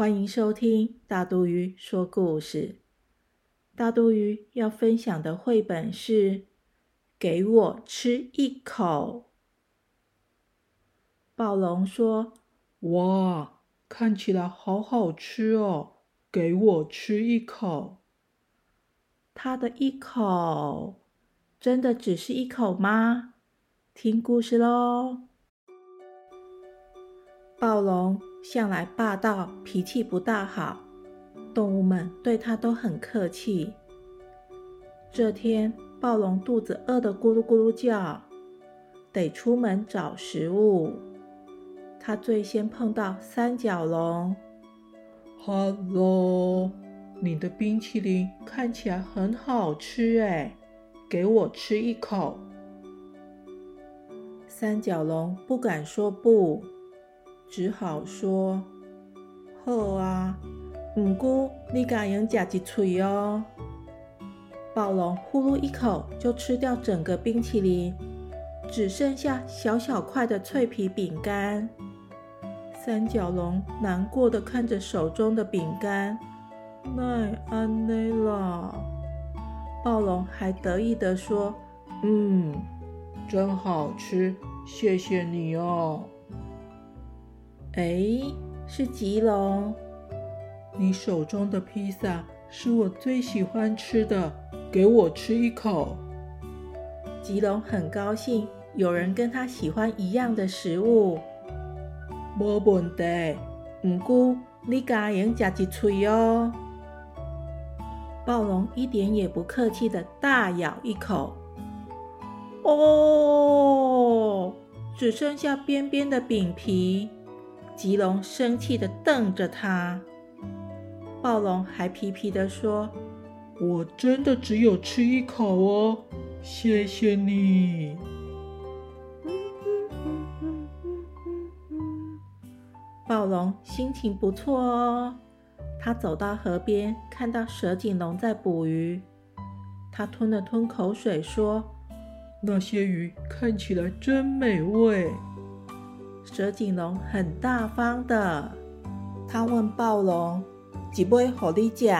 欢迎收听大肚鱼说故事。大肚鱼要分享的绘本是《给我吃一口》。暴龙说：“哇，看起来好好吃哦，给我吃一口。”他的一口真的只是一口吗？听故事喽。暴龙。向来霸道，脾气不大好，动物们对他都很客气。这天，暴龙肚子饿得咕噜咕噜叫，得出门找食物。它最先碰到三角龙。“Hello，你的冰淇淋看起来很好吃哎，给我吃一口。”三角龙不敢说不。只好说：“好啊，不过你敢用夹一嘴哦。”暴龙呼噜一口就吃掉整个冰淇淋，只剩下小小块的脆皮饼干。三角龙难过的看着手中的饼干，奈安内啦。暴龙还得意的说：“嗯，真好吃，谢谢你哦。”哎，是吉隆，你手中的披萨是我最喜欢吃的，给我吃一口。吉隆很高兴，有人跟他喜欢一样的食物。没问题，唔过你加盐加一嘴哦。暴龙一点也不客气的大咬一口，哦，只剩下边边的饼皮。吉龙生气的瞪着他，暴龙还皮皮的说：“我真的只有吃一口哦，谢谢你。”暴龙心情不错哦，他走到河边，看到蛇颈龙在捕鱼，他吞了吞口水说：“那些鱼看起来真美味。”蛇颈龙很大方的，他问暴龙：“几杯好你吃？”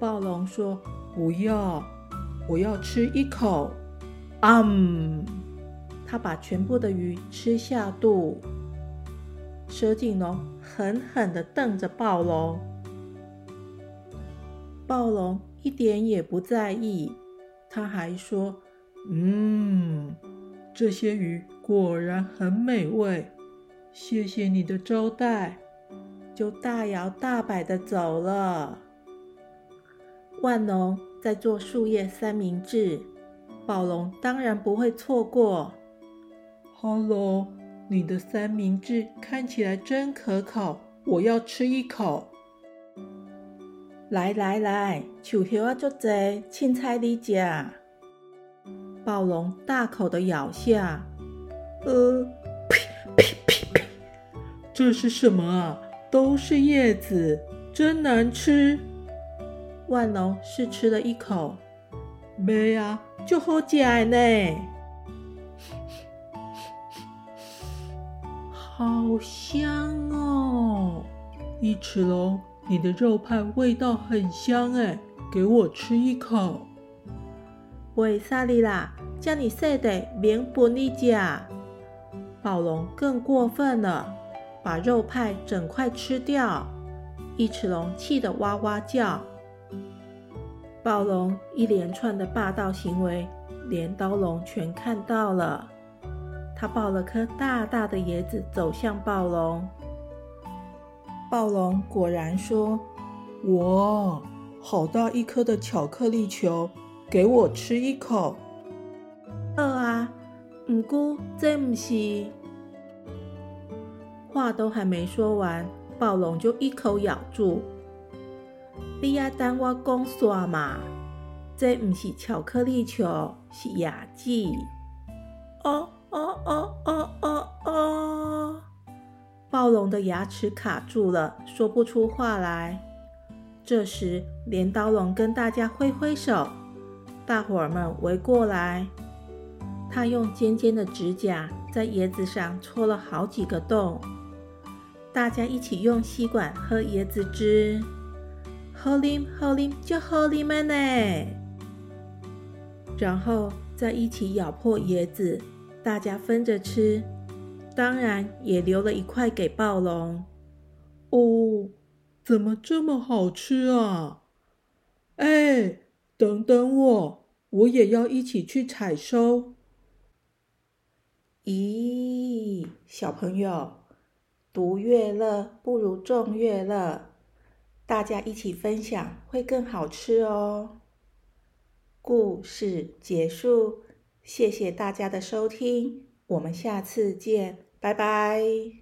暴龙说：“不要，我要吃一口。”嗯，他把全部的鱼吃下肚。蛇颈龙狠狠的瞪着暴龙，暴龙一点也不在意，他还说：“嗯。”这些鱼果然很美味，谢谢你的招待，就大摇大摆的走了。万龙在做树叶三明治，暴龙当然不会错过。Hello，你的三明治看起来真可口，我要吃一口。来来来，薯条啊，足多，青菜你吃。暴龙大口的咬下，呃，呸呸呸呸！这是什么啊？都是叶子，真难吃。万隆是吃了一口，没啊，就好吃呢。好香哦！一齿龙，你的肉派味道很香哎，给我吃一口。为啥哩啦？叫你细的免分你吃。暴龙更过分了，把肉派整块吃掉。一齿龙气得哇哇叫。暴龙一连串的霸道行为，镰刀龙全看到了。他抱了颗大大的椰子走向暴龙。暴龙果然说：“哇，好大一颗的巧克力球！”给我吃一口。好啊，不过这不是。话都还没说完，暴龙就一口咬住。你要等我讲煞嘛？这不是巧克力球，是牙齿。哦哦哦哦哦哦！暴龙的牙齿卡住了，说不出话来。这时，镰刀龙跟大家挥挥手，大伙儿们围过来。他用尖尖的指甲在椰子上戳了好几个洞，大家一起用吸管喝椰子汁。喝啉喝啉就喝啉们呢，然后再一起咬破椰子，大家分着吃，当然也留了一块给暴龙。哦，怎么这么好吃啊？哎，等等我，我也要一起去采收。咦，小朋友，独乐乐不如众乐乐。大家一起分享会更好吃哦。故事结束，谢谢大家的收听，我们下次见，拜拜。